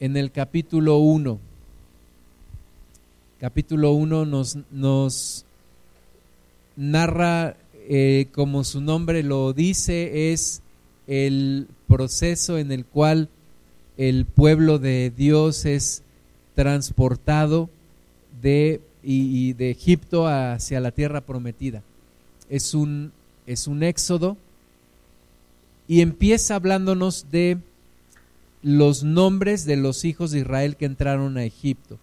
en el capítulo 1. Capítulo 1 nos, nos narra, eh, como su nombre lo dice, es el proceso en el cual el pueblo de Dios es transportado de, y, de Egipto hacia la tierra prometida. Es un, es un éxodo y empieza hablándonos de los nombres de los hijos de Israel que entraron a Egipto.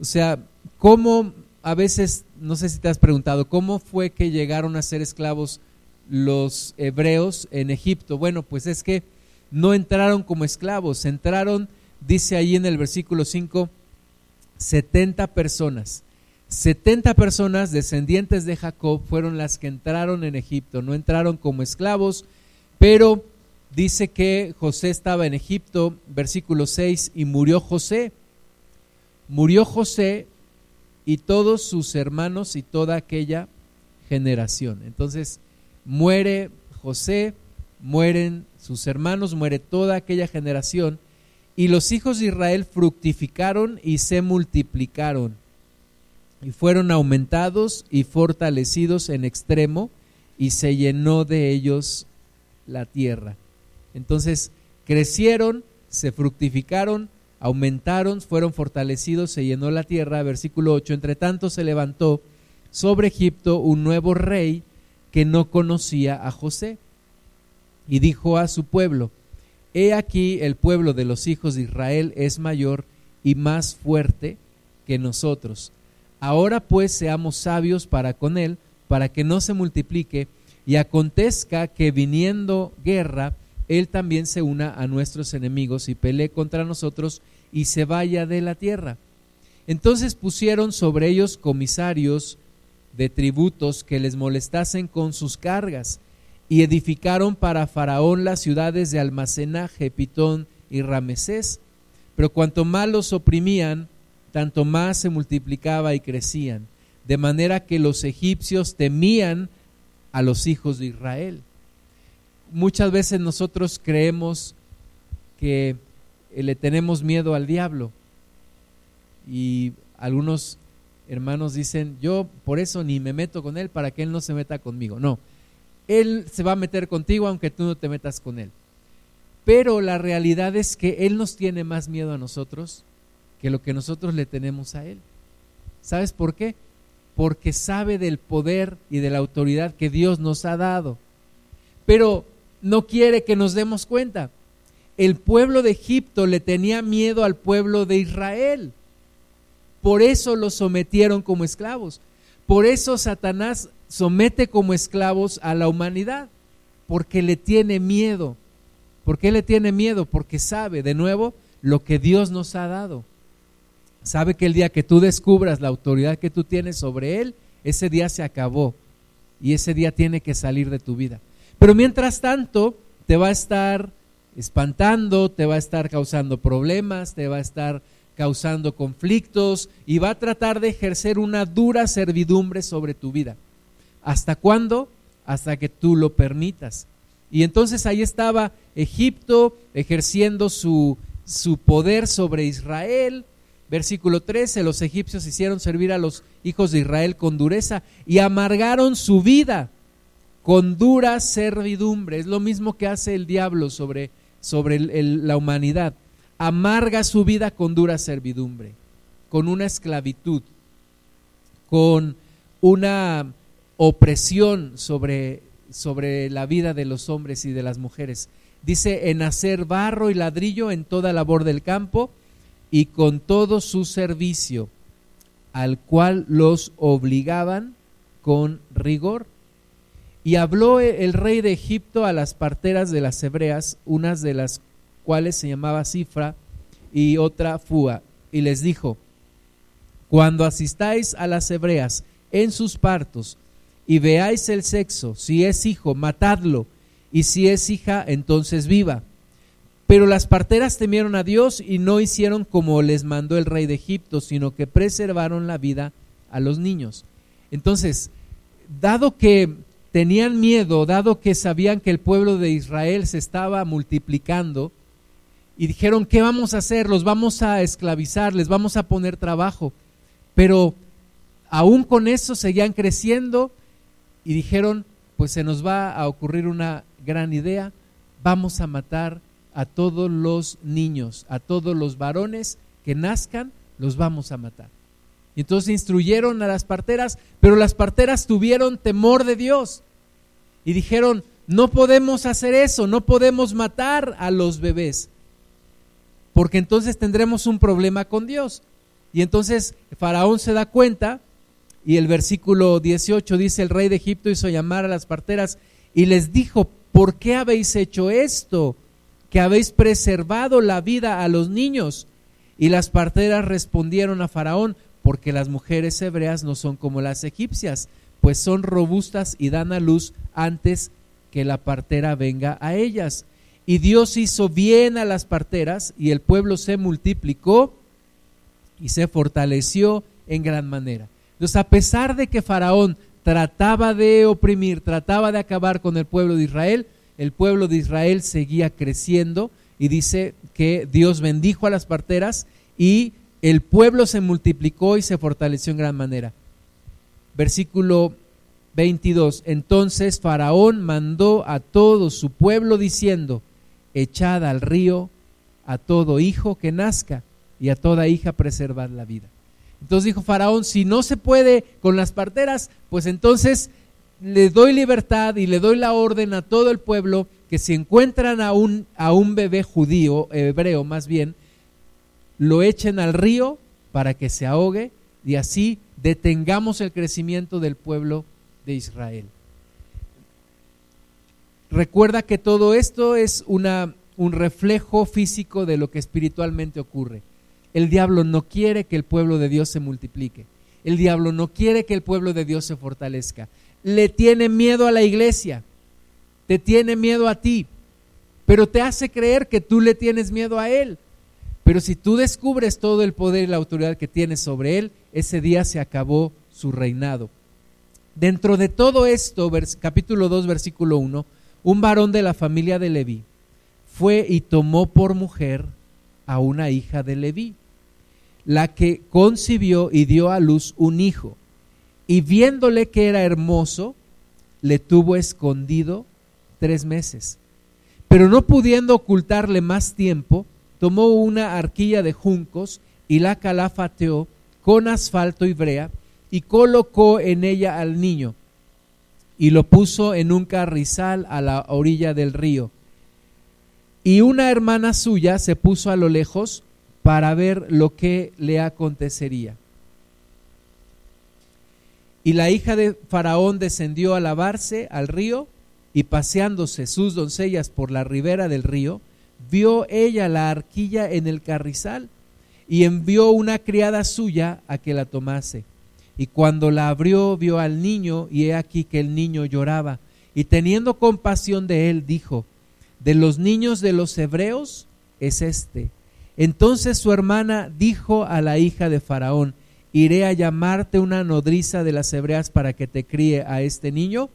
O sea, ¿cómo a veces, no sé si te has preguntado, cómo fue que llegaron a ser esclavos los hebreos en Egipto? Bueno, pues es que no entraron como esclavos, entraron, dice ahí en el versículo 5, 70 personas. 70 personas descendientes de Jacob fueron las que entraron en Egipto, no entraron como esclavos, pero dice que José estaba en Egipto, versículo 6, y murió José. Murió José y todos sus hermanos y toda aquella generación. Entonces, muere José, mueren sus hermanos, muere toda aquella generación, y los hijos de Israel fructificaron y se multiplicaron, y fueron aumentados y fortalecidos en extremo, y se llenó de ellos la tierra. Entonces crecieron, se fructificaron, aumentaron, fueron fortalecidos, se llenó la tierra. Versículo 8, entre tanto se levantó sobre Egipto un nuevo rey que no conocía a José y dijo a su pueblo, He aquí el pueblo de los hijos de Israel es mayor y más fuerte que nosotros. Ahora pues seamos sabios para con él, para que no se multiplique, y acontezca que viniendo guerra, él también se una a nuestros enemigos y pelee contra nosotros y se vaya de la tierra. Entonces pusieron sobre ellos comisarios de tributos que les molestasen con sus cargas y edificaron para Faraón las ciudades de almacenaje, Pitón y Ramesés. Pero cuanto más los oprimían, tanto más se multiplicaba y crecían, de manera que los egipcios temían a los hijos de Israel muchas veces nosotros creemos que eh, le tenemos miedo al diablo y algunos hermanos dicen, yo por eso ni me meto con él para que él no se meta conmigo. No, él se va a meter contigo aunque tú no te metas con él. Pero la realidad es que él nos tiene más miedo a nosotros que lo que nosotros le tenemos a él. ¿Sabes por qué? Porque sabe del poder y de la autoridad que Dios nos ha dado. Pero no quiere que nos demos cuenta. El pueblo de Egipto le tenía miedo al pueblo de Israel. Por eso los sometieron como esclavos. Por eso Satanás somete como esclavos a la humanidad. Porque le tiene miedo. ¿Por qué le tiene miedo? Porque sabe, de nuevo, lo que Dios nos ha dado. Sabe que el día que tú descubras la autoridad que tú tienes sobre Él, ese día se acabó. Y ese día tiene que salir de tu vida. Pero mientras tanto, te va a estar espantando, te va a estar causando problemas, te va a estar causando conflictos y va a tratar de ejercer una dura servidumbre sobre tu vida. ¿Hasta cuándo? Hasta que tú lo permitas. Y entonces ahí estaba Egipto ejerciendo su, su poder sobre Israel. Versículo 13, los egipcios hicieron servir a los hijos de Israel con dureza y amargaron su vida con dura servidumbre. Es lo mismo que hace el diablo sobre, sobre la humanidad. Amarga su vida con dura servidumbre, con una esclavitud, con una opresión sobre, sobre la vida de los hombres y de las mujeres. Dice, en hacer barro y ladrillo en toda labor del campo y con todo su servicio, al cual los obligaban con rigor y habló el rey de Egipto a las parteras de las hebreas, unas de las cuales se llamaba Cifra y otra Fua, y les dijo, cuando asistáis a las hebreas en sus partos y veáis el sexo, si es hijo, matadlo, y si es hija, entonces viva. Pero las parteras temieron a Dios y no hicieron como les mandó el rey de Egipto, sino que preservaron la vida a los niños. Entonces, dado que tenían miedo, dado que sabían que el pueblo de Israel se estaba multiplicando, y dijeron, ¿qué vamos a hacer? Los vamos a esclavizar, les vamos a poner trabajo. Pero aún con eso seguían creciendo y dijeron, pues se nos va a ocurrir una gran idea, vamos a matar a todos los niños, a todos los varones que nazcan, los vamos a matar. Y entonces instruyeron a las parteras, pero las parteras tuvieron temor de Dios y dijeron, no podemos hacer eso, no podemos matar a los bebés porque entonces tendremos un problema con Dios. Y entonces Faraón se da cuenta y el versículo 18 dice, el rey de Egipto hizo llamar a las parteras y les dijo, ¿por qué habéis hecho esto? Que habéis preservado la vida a los niños. Y las parteras respondieron a Faraón, porque las mujeres hebreas no son como las egipcias, pues son robustas y dan a luz antes que la partera venga a ellas. Y Dios hizo bien a las parteras y el pueblo se multiplicó y se fortaleció en gran manera. Entonces, a pesar de que Faraón trataba de oprimir, trataba de acabar con el pueblo de Israel, el pueblo de Israel seguía creciendo y dice que Dios bendijo a las parteras y el pueblo se multiplicó y se fortaleció en gran manera. Versículo 22. Entonces Faraón mandó a todo su pueblo diciendo, echad al río a todo hijo que nazca y a toda hija preservad la vida. Entonces dijo Faraón, si no se puede con las parteras, pues entonces le doy libertad y le doy la orden a todo el pueblo que si encuentran a un, a un bebé judío, hebreo más bien, lo echen al río para que se ahogue y así detengamos el crecimiento del pueblo de Israel. Recuerda que todo esto es una, un reflejo físico de lo que espiritualmente ocurre. El diablo no quiere que el pueblo de Dios se multiplique. El diablo no quiere que el pueblo de Dios se fortalezca. Le tiene miedo a la iglesia. Te tiene miedo a ti. Pero te hace creer que tú le tienes miedo a él. Pero si tú descubres todo el poder y la autoridad que tienes sobre él, ese día se acabó su reinado. Dentro de todo esto, capítulo 2, versículo 1, un varón de la familia de Leví fue y tomó por mujer a una hija de Leví, la que concibió y dio a luz un hijo, y viéndole que era hermoso, le tuvo escondido tres meses. Pero no pudiendo ocultarle más tiempo, tomó una arquilla de juncos y la calafateó con asfalto y brea y colocó en ella al niño y lo puso en un carrizal a la orilla del río. Y una hermana suya se puso a lo lejos para ver lo que le acontecería. Y la hija de Faraón descendió a lavarse al río y paseándose sus doncellas por la ribera del río, vio ella la arquilla en el carrizal y envió una criada suya a que la tomase. Y cuando la abrió, vio al niño, y he aquí que el niño lloraba. Y teniendo compasión de él, dijo, de los niños de los hebreos es este. Entonces su hermana dijo a la hija de Faraón, iré a llamarte una nodriza de las hebreas para que te críe a este niño.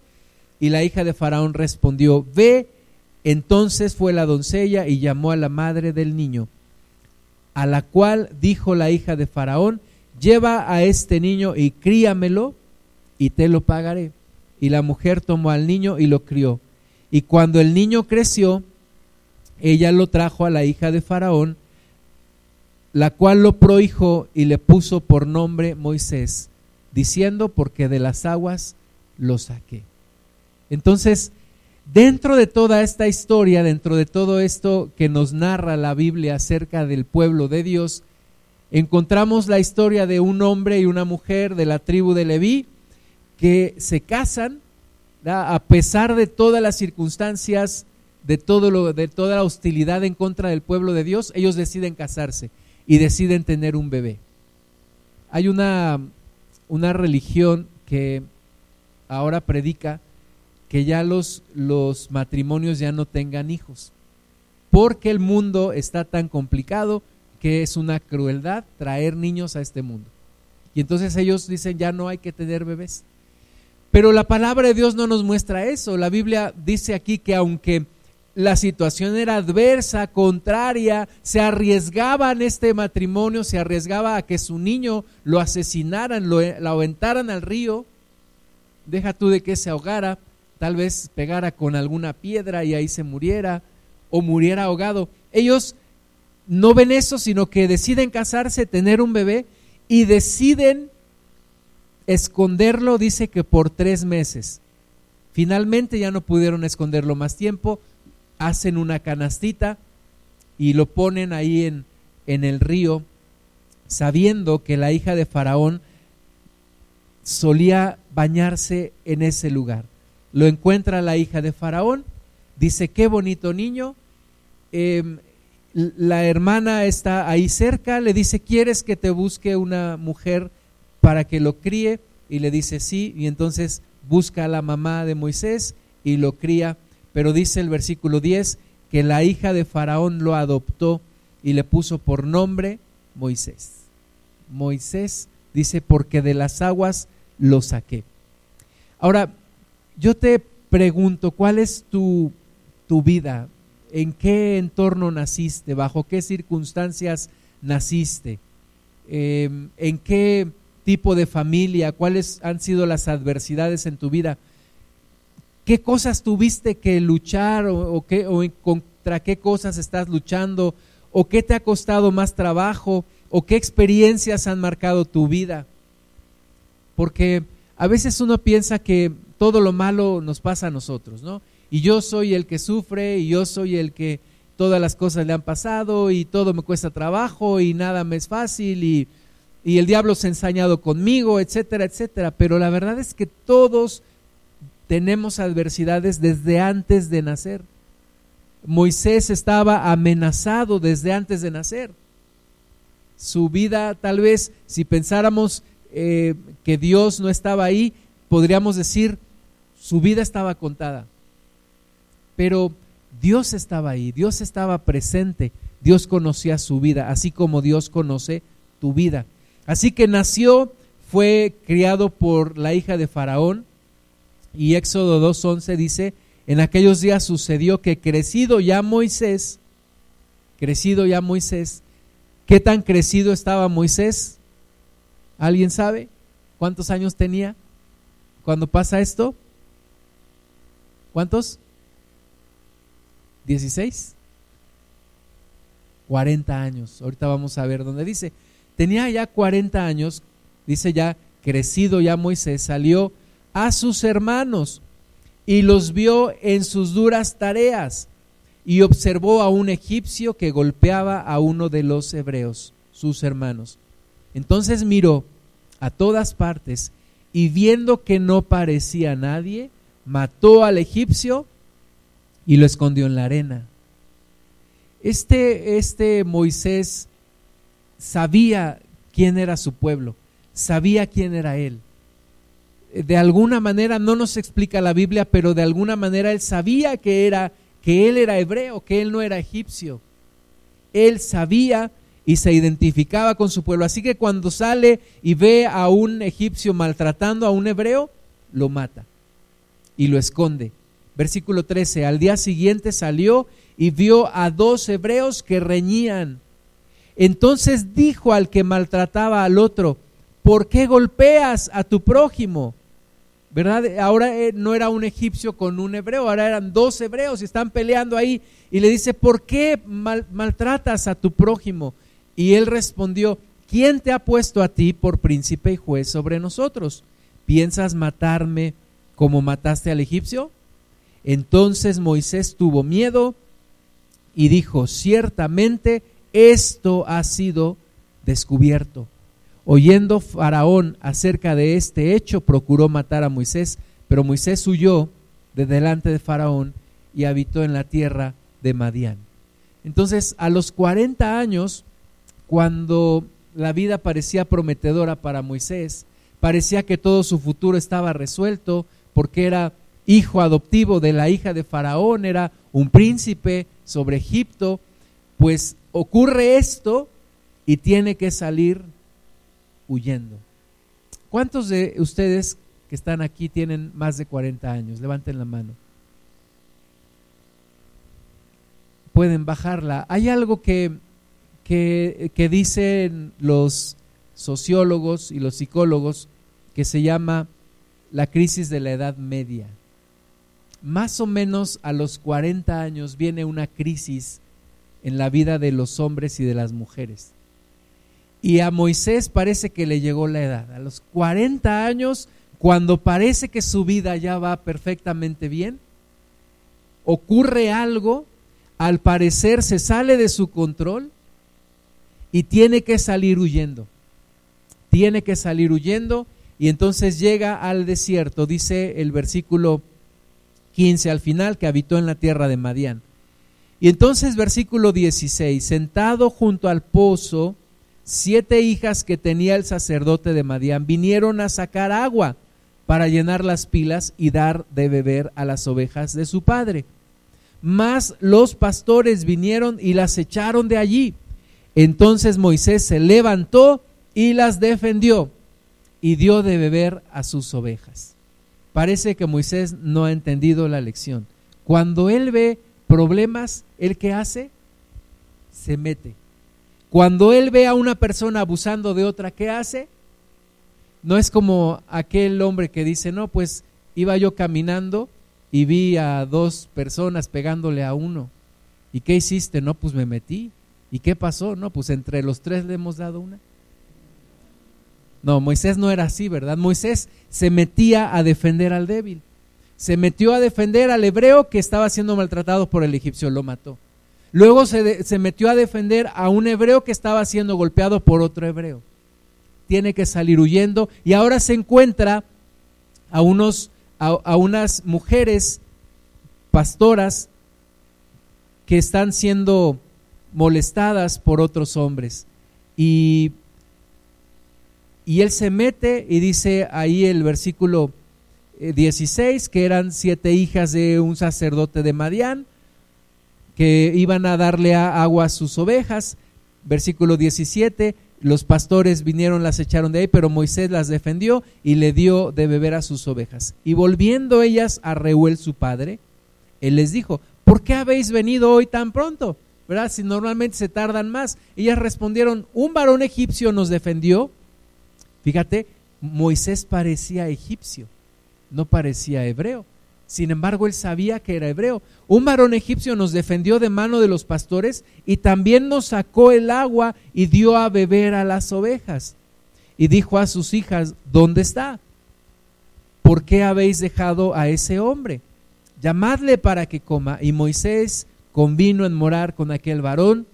Y la hija de Faraón respondió, ve. Entonces fue la doncella y llamó a la madre del niño, a la cual dijo la hija de Faraón, lleva a este niño y críamelo y te lo pagaré. Y la mujer tomó al niño y lo crió. Y cuando el niño creció, ella lo trajo a la hija de Faraón, la cual lo prohijó y le puso por nombre Moisés, diciendo, porque de las aguas lo saqué. Entonces, dentro de toda esta historia, dentro de todo esto que nos narra la Biblia acerca del pueblo de Dios, encontramos la historia de un hombre y una mujer de la tribu de Leví que se casan a pesar de todas las circunstancias, de, todo lo, de toda la hostilidad en contra del pueblo de Dios, ellos deciden casarse y deciden tener un bebé. Hay una, una religión que ahora predica que ya los, los matrimonios ya no tengan hijos, porque el mundo está tan complicado, que es una crueldad traer niños a este mundo. Y entonces ellos dicen, ya no hay que tener bebés. Pero la palabra de Dios no nos muestra eso. La Biblia dice aquí que aunque la situación era adversa, contraria, se arriesgaban este matrimonio, se arriesgaba a que su niño lo asesinaran, lo, aventaran al río, deja tú de que se ahogara, tal vez pegara con alguna piedra y ahí se muriera, o muriera ahogado. Ellos no ven eso, sino que deciden casarse, tener un bebé y deciden esconderlo, dice que por tres meses. Finalmente ya no pudieron esconderlo más tiempo, hacen una canastita y lo ponen ahí en, en el río, sabiendo que la hija de Faraón solía bañarse en ese lugar. Lo encuentra la hija de Faraón, dice, qué bonito niño. Em, la hermana está ahí cerca, le dice, ¿quieres que te busque una mujer para que lo críe? Y le dice, sí, y entonces busca a la mamá de Moisés y lo cría pero dice el versículo 10 que la hija de Faraón lo adoptó y le puso por nombre Moisés. Moisés dice, porque de las aguas lo saqué. Ahora, yo te pregunto, ¿cuál es tu, tu vida? ¿En qué entorno naciste? ¿Bajo qué circunstancias naciste? Em, ¿En qué tipo de familia? ¿Cuáles han sido las adversidades en tu vida? qué cosas tuviste que luchar o, qué, o contra qué cosas estás luchando o qué te ha costado más trabajo o qué experiencias han marcado tu vida. Porque a veces uno piensa que todo lo malo nos pasa a nosotros, ¿no? Y yo soy el que sufre y yo soy el que todas las cosas le han pasado y todo me cuesta trabajo y nada me es fácil y, y el diablo se ha ensañado conmigo, etcétera, etcétera. Pero la verdad es que todos tenemos adversidades desde antes de nacer. Moisés estaba amenazado desde antes de nacer. Su vida, tal vez, si pensáramos eh, que Dios no estaba ahí, podríamos decir, su vida estaba contada. Pero Dios estaba ahí, Dios estaba presente, Dios conocía su vida, así como Dios conoce tu vida. Así que nació, fue criado por la hija de Faraón, y Éxodo 2.11 dice, en aquellos días sucedió que crecido ya Moisés, crecido ya Moisés, ¿qué tan crecido estaba Moisés? ¿Alguien sabe cuántos años tenía cuando pasa esto? ¿Cuántos? ¿16? 40 años. Ahorita vamos a ver dónde dice. Tenía ya 40 años, dice ya, crecido ya Moisés, salió a sus hermanos y los vio en sus duras tareas y observó a un egipcio que golpeaba a uno de los hebreos, sus hermanos. Entonces miró a todas partes y viendo que no parecía nadie, mató al egipcio y lo escondió en la arena. Este, este Moisés sabía quién era su pueblo, sabía quién era él de alguna manera no nos explica la Biblia, pero de alguna manera él sabía que era que él era hebreo, que él no era egipcio. Él sabía y se identificaba con su pueblo. Así que cuando sale y ve a un egipcio maltratando a un hebreo, lo mata y lo esconde. Versículo 13, al día siguiente salió y vio a dos hebreos que reñían. Entonces dijo al que maltrataba al otro, ¿por qué golpeas a tu prójimo? ¿verdad? Ahora eh, no era un egipcio con un hebreo, ahora eran dos hebreos y están peleando ahí. Y le dice, ¿por qué maltratas a tu prójimo? Y él respondió, ¿quién te ha puesto a ti por príncipe y juez sobre nosotros? ¿Piensas matarme como mataste al egipcio? Entonces Moisés tuvo miedo y dijo, ciertamente esto ha sido descubierto Oyendo Faraón acerca de este hecho, procuró matar a Moisés, pero Moisés huyó de delante de Faraón y habitó en la tierra de Madián. Entonces, a los 40 años, cuando la vida parecía prometedora para Moisés, parecía que todo su futuro estaba resuelto, porque era hijo adoptivo de la hija de Faraón, era un príncipe sobre Egipto, pues ocurre esto y tiene que salir huyendo. ¿Cuántos de ustedes que están aquí tienen más de 40 años? Levanten la mano. pueden bajarla. Hay algo que, que, que dicen los sociólogos y los psicólogos que se llama la crisis de la edad media. Más o menos a los 40 años viene una crisis en la vida de los hombres y de las mujeres. Y a Moisés parece que le llegó la edad. A los 40 años, cuando parece que su vida ya va perfectamente bien, ocurre algo, al parecer se sale de su control y tiene que salir huyendo. Tiene que salir huyendo y entonces llega al desierto, dice el versículo 15 al final, que habitó en la tierra de Madián. Y entonces versículo 16, sentado junto al pozo, siete hijas que tenía el sacerdote de Madián vinieron a sacar agua para llenar las pilas y dar de beber a las ovejas de su padre. Mas los pastores vinieron y las echaron de allí. Entonces Moisés se levantó y las defendió y dio de beber a sus ovejas. Parece que Moisés no ha entendido la lección. Cuando él ve problemas, ¿él qué hace? Se mete. Cuando él ve a una persona abusando de otra, ¿qué hace? No es como aquel hombre que dice, no, pues iba yo caminando y vi a dos personas pegándole a uno. ¿Y qué hiciste? No, pues me metí. ¿Y qué pasó? No, pues entre los tres le hemos dado una. No, Moisés no era así, ¿verdad? Moisés se metía a defender al débil. Se metió a defender al hebreo que estaba siendo maltratado por el egipcio, lo mató. Luego se, metió a defender a un hebreo que estaba siendo golpeado por otro hebreo. Tiene que salir huyendo y ahora se encuentra a, unos, a, unas mujeres pastoras que están siendo molestadas por otros hombres. Y, y él se mete y dice ahí el versículo 16 eh, que eran siete hijas de un sacerdote de Madián que iban a darle agua a sus ovejas. Versículo 17, los pastores vinieron, las echaron de ahí, pero Moisés las defendió y le dio de beber a sus ovejas. Y volviendo ellas a Reuel su padre, él les dijo, ¿por qué habéis venido hoy tan pronto? ¿Verdad? Si normalmente se tardan más. Ellas respondieron, un varón egipcio nos defendió. Fíjate, Moisés parecía egipcio, no parecía hebreo. Sin embargo, él sabía que era hebreo. Un varón egipcio nos defendió de mano de los pastores y también nos sacó el agua y dio a beber a las ovejas. Y dijo a sus hijas, ¿dónde está? ¿Por qué habéis dejado a ese hombre? Llamadle para que coma. Y Moisés convino en morar con aquel varón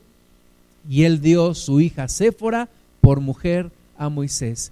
y él dio su hija Séfora por mujer a Moisés.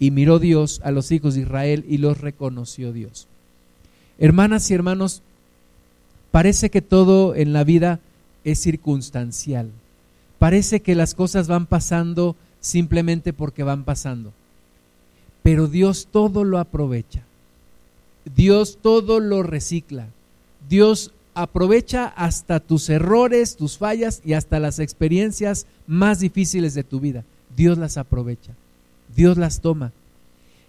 y miró Dios a los hijos de Israel y los reconoció Dios. Hermanas y hermanos, Parece que todo en la vida es circunstancial. Parece que las cosas van pasando simplemente porque van pasando. Pero Dios todo lo aprovecha. Dios todo lo recicla. Dios aprovecha hasta tus errores, tus fallas y hasta las experiencias más difíciles de tu vida. Dios las aprovecha. Dios las toma.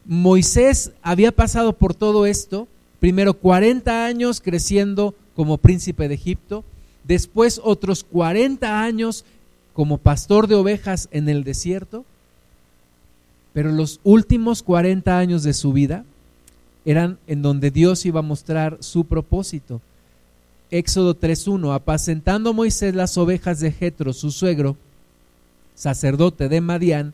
Moisés había pasado por todo esto, primero 40 años creciendo como príncipe de Egipto, después otros 40 años como pastor de ovejas en el desierto, pero los últimos 40 años de su vida eran en donde Dios iba a mostrar su propósito. Éxodo 3.1, apacentando Moisés las ovejas de Jetro, su suegro, sacerdote de Madián,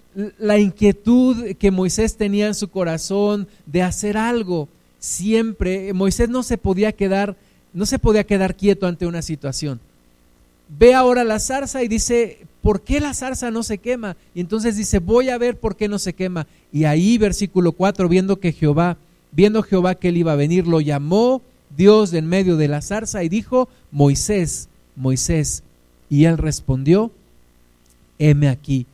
la inquietud que Moisés tenía en su corazón de hacer algo, siempre, Moisés no se podía quedar, no se podía quedar quieto ante una situación. Ve ahora la zarza y dice, ¿por qué la zarza no se quema? Y entonces dice, voy a ver por qué no se quema. Y ahí, versículo 4, viendo que Jehová, viendo Jehová que él iba a venir, lo llamó Dios en medio de la zarza y dijo, Moisés, Moisés. Y él respondió, heme aquí.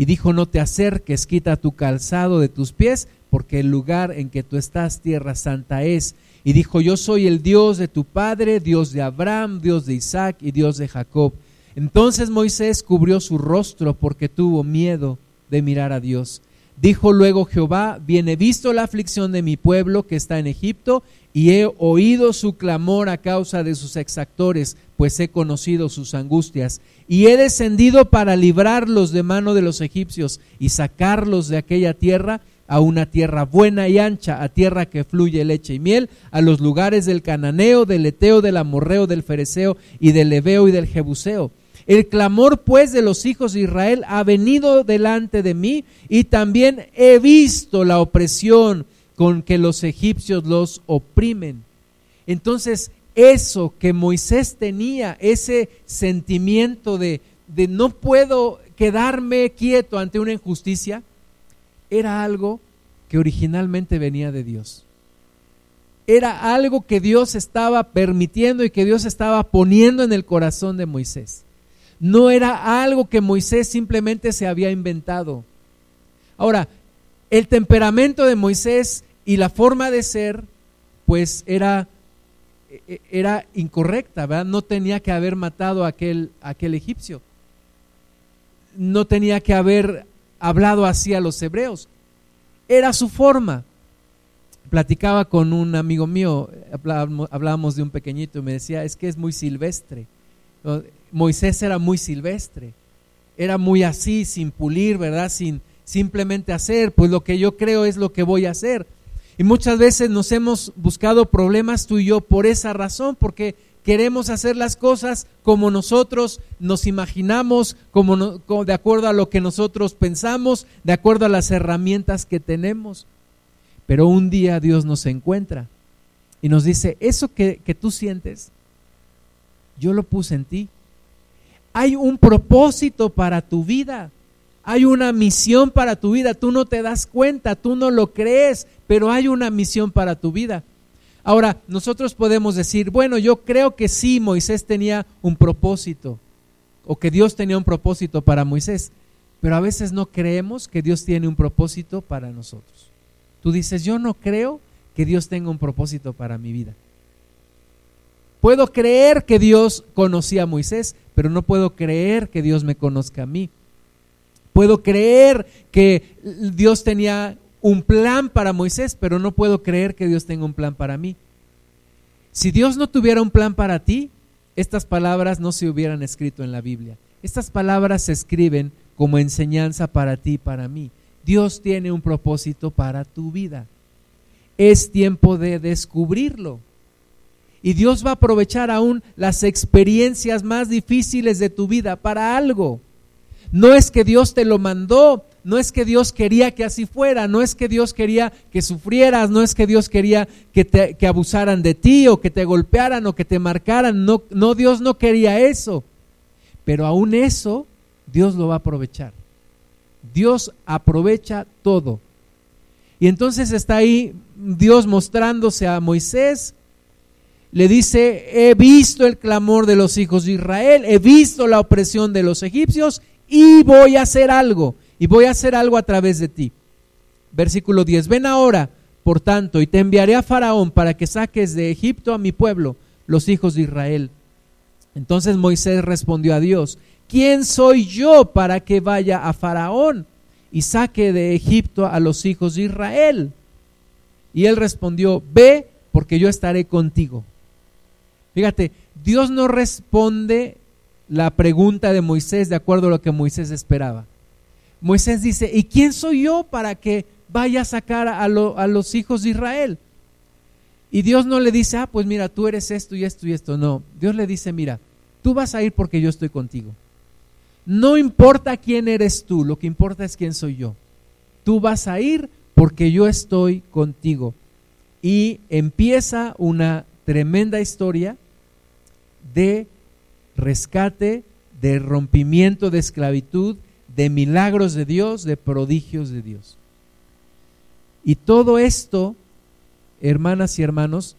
Y dijo, no te acerques, quita tu calzado de tus pies, porque el lugar en que tú estás, tierra santa es. Y dijo, yo soy el Dios de tu padre, Dios de Abraham, Dios de Isaac y Dios de Jacob. Entonces Moisés cubrió su rostro porque tuvo miedo de mirar a Dios. Dijo luego Jehová, viene visto la aflicción de mi pueblo que está en Egipto, y he oído su clamor a causa de sus exactores, pues he conocido sus angustias, y he descendido para librarlos de mano de los egipcios y sacarlos de aquella tierra a una tierra buena y ancha, a tierra que fluye leche y miel, a los lugares del cananeo, del eteo, del amorreo, del fereceo y del leveo y del jebuseo el clamor pues de los hijos de Israel ha venido delante de mí y también he visto la opresión con que los egipcios los oprimen. Entonces, eso que Moisés tenía, ese sentimiento de, de no puedo quedarme quieto ante una injusticia, era algo que originalmente venía de Dios. Era algo que Dios estaba permitiendo y que Dios estaba poniendo en el corazón de Moisés no era algo que Moisés simplemente se había inventado. Ahora, el temperamento de Moisés y la forma de ser, pues era, e, era incorrecta, ¿verdad? No tenía que haber matado a aquel, aquel egipcio. No tenía que haber hablado así a los hebreos. Era su forma. Platicaba con un amigo mío, hablábamos de un pequeñito y me decía, es que es muy silvestre Moisés era muy silvestre, era muy así, sin pulir, ¿verdad? Sin simplemente hacer, pues lo que yo creo es lo que voy a hacer. Y muchas veces nos hemos buscado problemas tú y yo por esa razón, porque queremos hacer las cosas como nosotros nos imaginamos, como, de acuerdo a lo que nosotros pensamos, de acuerdo a las herramientas que tenemos. Pero un día Dios nos encuentra y nos dice, eso que, que tú sientes, yo lo puse en ti. Hay un propósito para tu vida. Hay una misión para tu vida. Tú no te das cuenta, tú no lo crees, pero hay una misión para tu vida. Ahora, nosotros podemos decir, bueno, yo creo que sí, Moisés tenía un propósito, o que Dios tenía un propósito para Moisés, pero a veces no creemos que Dios tiene un propósito para nosotros. Tú dices, yo no creo que Dios tenga un propósito para mi vida. Puedo creer que Dios conocía a Moisés, pero no puedo creer que Dios me conozca a mí. Puedo creer que Dios tenía un plan para Moisés, pero no puedo creer que Dios tenga un plan para mí. Si Dios no tuviera un plan para ti, estas palabras no se hubieran escrito en la Biblia. Estas palabras se escriben como enseñanza para ti y para mí. Dios tiene un propósito para tu vida. Es tiempo de descubrirlo. Y Dios va a aprovechar aún las experiencias más difíciles de tu vida para algo. No es que Dios te lo mandó, no es que Dios quería que así fuera, no es que Dios quería que sufrieras, no es que Dios quería que, te, que abusaran de ti o que te golpearan o que te marcaran, no, no, Dios no quería eso. Pero aún eso, Dios lo va a aprovechar. Dios aprovecha todo. Y entonces está ahí Dios mostrándose a Moisés le dice, he visto el clamor de los hijos de Israel, he visto la opresión de los egipcios y voy a hacer algo, y voy a hacer algo a través de ti. Versículo 10, ven ahora, por tanto, y te enviaré a Faraón para que saques de Egipto a mi pueblo, los hijos de Israel. Entonces Moisés respondió a Dios, ¿quién soy yo para que vaya a Faraón y saque de Egipto a los hijos de Israel? Y él respondió, ve porque yo estaré contigo. Fíjate, Dios no responde la pregunta de Moisés de acuerdo a lo que Moisés esperaba. Moisés dice, ¿y quién soy yo para que vaya a sacar a, los hijos de Israel? Y Dios no le dice, ah, pues mira, tú eres esto y esto y esto. No, Dios le dice, mira, tú vas a ir porque yo estoy contigo. No importa quién eres tú, lo que importa es quién soy yo. Tú vas a ir porque yo estoy contigo. Y empieza una tremenda historia de rescate, de rompimiento de esclavitud, de milagros de Dios, de prodigios de Dios. Y todo esto, hermanas y hermanos,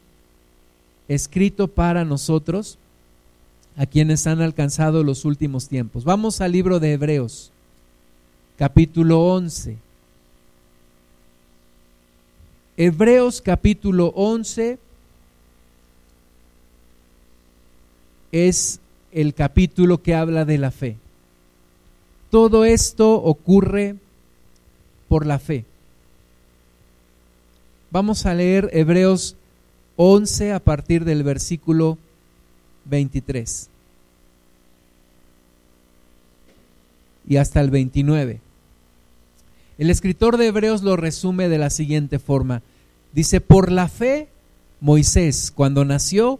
escrito para nosotros, a quienes han alcanzado los últimos tiempos. Vamos al libro de Hebreos, capítulo 11. Hebreos capítulo 11 es el capítulo que habla de la fe. Todo esto ocurre por la fe. Vamos a leer Hebreos 11 a partir del versículo 23 y hasta el 29. El escritor de Hebreos lo resume de la siguiente forma. Dice, por la fe, Moisés, cuando nació,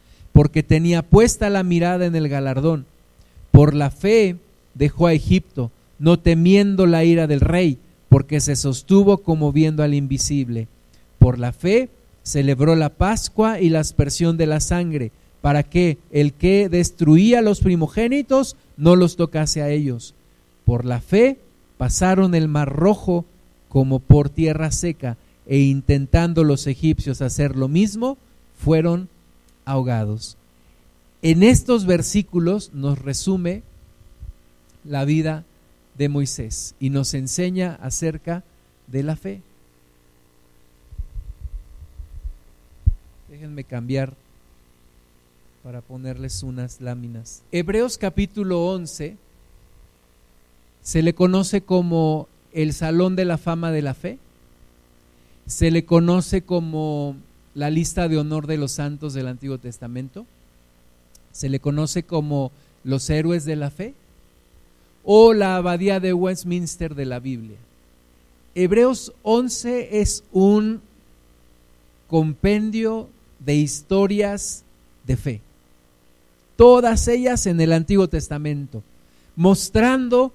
porque tenía puesta la mirada en el galardón. Por la fe dejó a Egipto, no temiendo la ira del rey, porque se sostuvo como viendo al invisible. Por la fe celebró la Pascua y la aspersión de la sangre, para que el que destruía los primogénitos no los tocase a ellos. Por la fe pasaron el mar rojo como por tierra seca, e intentando los egipcios hacer lo mismo, fueron ahogados. En estos versículos nos resume la vida de Moisés y nos enseña acerca de la fe. Déjenme cambiar para ponerles unas láminas. Hebreos capítulo 11 se le conoce como el Salón de la Fama de la Fe, se le conoce como la lista de honor de los santos del Antiguo Testamento, se le conoce como los héroes de la fe o la abadía de Westminster de la Biblia. Hebreos 11 es un compendio de historias de fe, todas ellas en el Antiguo Testamento, mostrando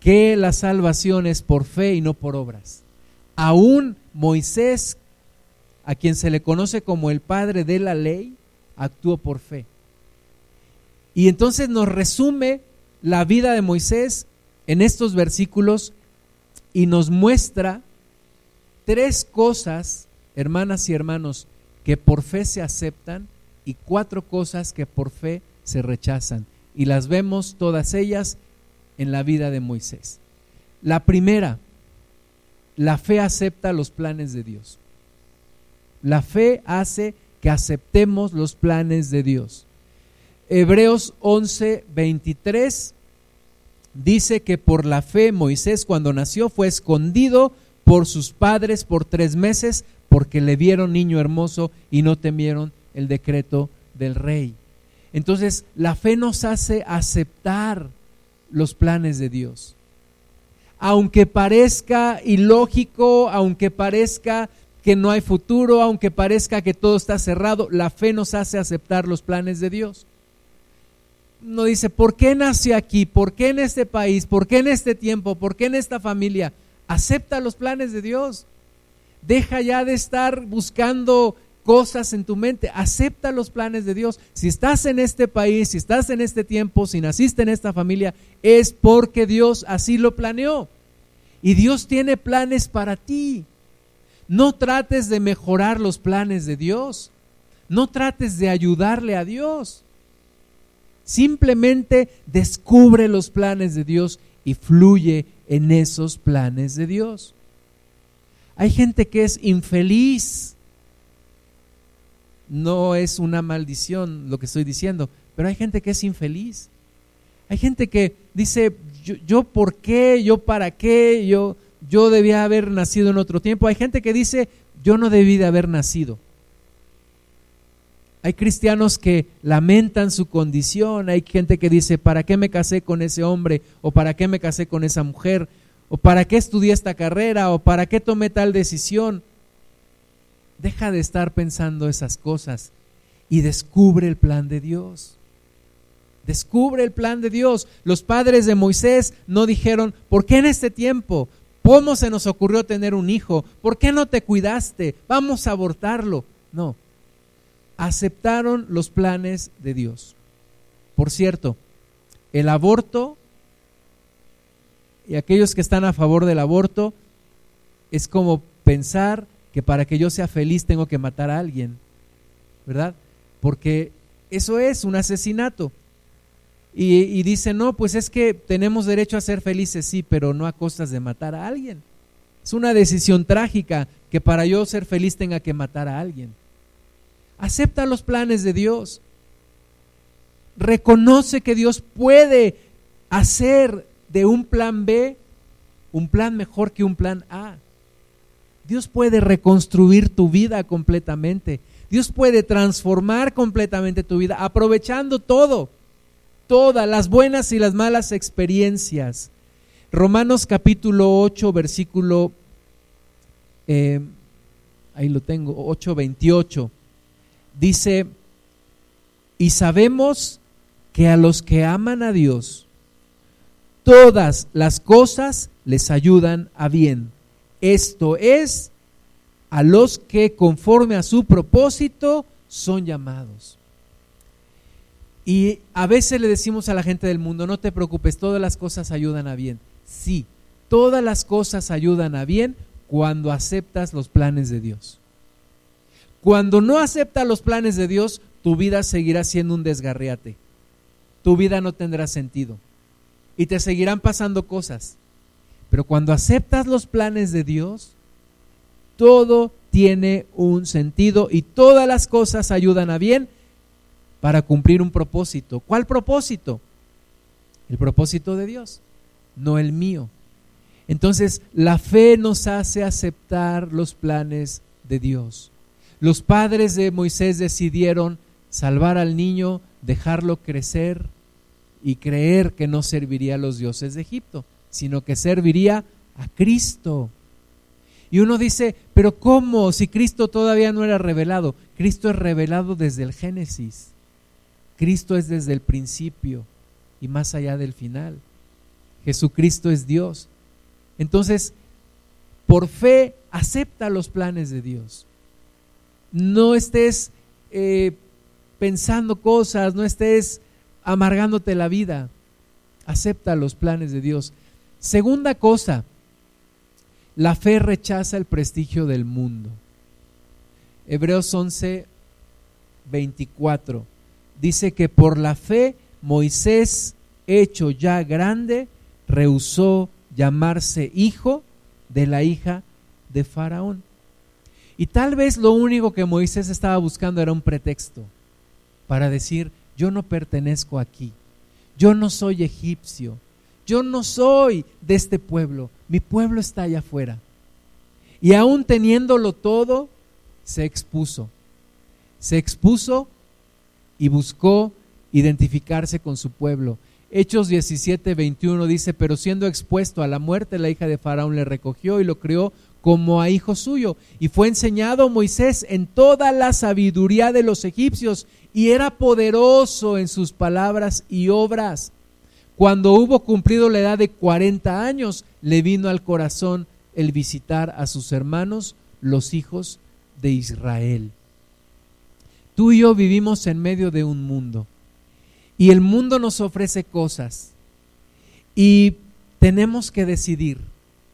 que la salvación es por fe y no por obras. Aún Moisés, a quien se le conoce como el padre de la ley, actuó por fe. Y entonces nos resume la vida de Moisés en estos versículos y nos muestra tres cosas, hermanas y hermanos, que por fe se aceptan y cuatro cosas que por fe se rechazan. Y las vemos todas ellas en la vida de Moisés. La primera, la fe acepta los planes de Dios. La fe hace que aceptemos los planes de Dios. Hebreos 11, 23 dice que por la fe Moisés cuando nació fue escondido por sus padres por tres meses porque le vieron niño hermoso y no temieron el decreto del rey. Entonces la fe nos hace aceptar los planes de Dios. Aunque parezca ilógico, aunque parezca que no hay futuro, aunque parezca que todo está cerrado, la fe nos hace aceptar los planes de Dios. No dice, ¿por qué nací aquí? ¿Por qué en este país? ¿Por qué en este tiempo? ¿Por qué en esta familia? Acepta los planes de Dios. Deja ya de estar buscando cosas en tu mente. Acepta los planes de Dios. Si estás en este país, si estás en este tiempo, si naciste en esta familia, es porque Dios así lo planeó. Y Dios tiene planes para ti. No trates de mejorar los planes de Dios. No trates de ayudarle a Dios. Simplemente descubre los planes de Dios y fluye en esos planes de Dios. Hay gente que es infeliz no es una maldición lo que estoy diciendo, pero hay gente que es infeliz. Hay gente que dice, yo, por qué, yo para qué, yo, yo debía haber nacido en otro tiempo. Hay gente que dice, yo no debí de haber nacido. Hay cristianos que lamentan su condición, hay gente que dice, ¿para qué me casé con ese hombre? ¿O para qué me casé con esa mujer? ¿O para qué estudié esta carrera? ¿O para qué tomé tal decisión? Deja de estar pensando esas cosas y descubre el plan de Dios. Descubre el plan de Dios. Los padres de Moisés no dijeron, ¿por qué en este tiempo? ¿Cómo se nos ocurrió tener un hijo? ¿Por qué no te cuidaste? Vamos a abortarlo. No, aceptaron los planes de Dios. Por cierto, el aborto y aquellos que están a favor del aborto es como pensar que para que yo sea feliz tengo que matar a alguien, ¿verdad? Porque eso es un asesinato. Y, dice, no, pues es que tenemos derecho a ser felices, sí, pero no a costas de matar a alguien. Es una decisión trágica que para yo ser feliz tenga que matar a alguien. Acepta los planes de Dios. Reconoce que Dios puede hacer de un plan B un plan mejor que un plan A. Dios puede reconstruir tu vida completamente. Dios puede transformar completamente tu vida, aprovechando todo, todas las buenas y las malas experiencias. Romanos capítulo 8, versículo, eh, ahí lo tengo, 8, 28 dice, y sabemos que a los que aman a Dios, todas las cosas les ayudan a bien. Esto es, a los que conforme a su propósito son llamados. Y a veces le decimos a la gente del mundo, no te preocupes, todas las cosas ayudan a bien. Sí, todas las cosas ayudan a bien cuando aceptas los planes de Dios. Cuando no aceptas los planes de Dios, tu vida seguirá siendo un desgarriate. Tu vida no tendrá sentido. Y te seguirán pasando cosas. Pero cuando aceptas los planes de Dios, todo tiene un sentido y todas las cosas ayudan a bien para cumplir un propósito. ¿Cuál propósito? El propósito de Dios, no el mío. Entonces, la fe nos hace aceptar los planes de Dios. Los padres de Moisés decidieron salvar al niño, dejarlo crecer y creer que no serviría a los dioses de Egipto, sino que serviría a Cristo. Y uno dice, pero ¿cómo? Si Cristo todavía no era revelado. Cristo es revelado desde el Génesis. Cristo es desde el principio y más allá del final. Jesucristo es Dios. Entonces, por fe, acepta los planes de Dios no estés eh, pensando cosas, no estés amargándote la vida. Acepta los planes de Dios. Segunda cosa, la fe rechaza el prestigio del mundo. Hebreos 11, 24 dice que por la fe Moisés, hecho ya grande, rehusó llamarse hijo de la hija de Faraón. Y tal vez lo único que Moisés estaba buscando era un pretexto para decir, yo no pertenezco aquí, yo no soy egipcio, yo no soy de este pueblo, mi pueblo está allá afuera. Y aún teniéndolo todo, se expuso. Se expuso y buscó identificarse con su pueblo. Hechos 17, 21 dice, pero siendo expuesto a la muerte, la hija de Faraón le recogió y lo crió como a hijo suyo. Y fue enseñado Moisés en toda la sabiduría de los egipcios y era poderoso en sus palabras y obras. Cuando hubo cumplido la edad de 40 años, le vino al corazón el visitar a sus hermanos, los hijos de Israel. Tú y yo vivimos en medio de un mundo y el mundo nos ofrece cosas y tenemos que decidir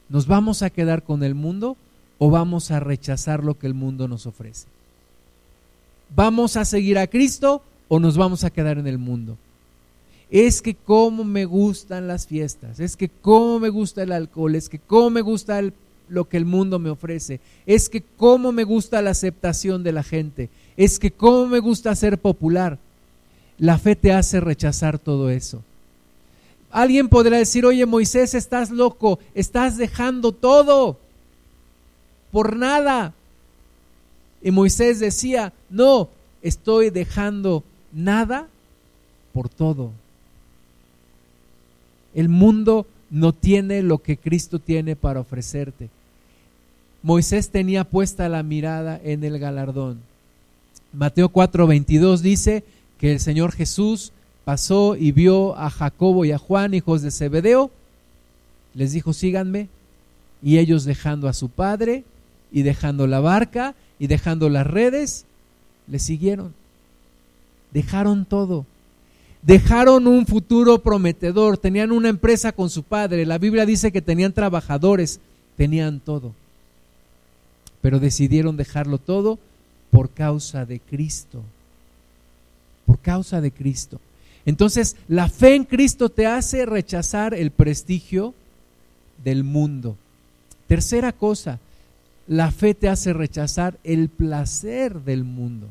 ¿Nos vamos a quedar con el mundo o vamos a rechazar lo que el mundo nos ofrece? ¿Vamos a seguir a Cristo o nos vamos a quedar en el mundo? Es que cómo me gustan las fiestas, es que cómo me gusta el alcohol, es que cómo me gusta lo que el mundo me ofrece, es que cómo me gusta la aceptación de la gente, es que cómo me gusta ser popular. La fe te hace rechazar todo eso. Alguien podrá decir, oye Moisés, estás loco, estás dejando todo por nada. Y Moisés decía, no, estoy dejando nada por todo. El mundo no tiene lo que Cristo tiene para ofrecerte. Moisés tenía puesta la mirada en el galardón. Mateo 4:22 dice que el Señor Jesús pasó y vio a Jacobo y a Juan, hijos de Zebedeo, les dijo, síganme, y ellos dejando a su padre y dejando la barca y dejando las redes, le siguieron. Dejaron todo. Dejaron un futuro prometedor, tenían una empresa con su padre, la Biblia dice que tenían trabajadores, tenían todo. Pero decidieron dejarlo todo por causa de Cristo. Por causa de Cristo. Entonces, la fe en Cristo te hace rechazar el prestigio del mundo. Tercera cosa, la fe te hace rechazar el placer del mundo.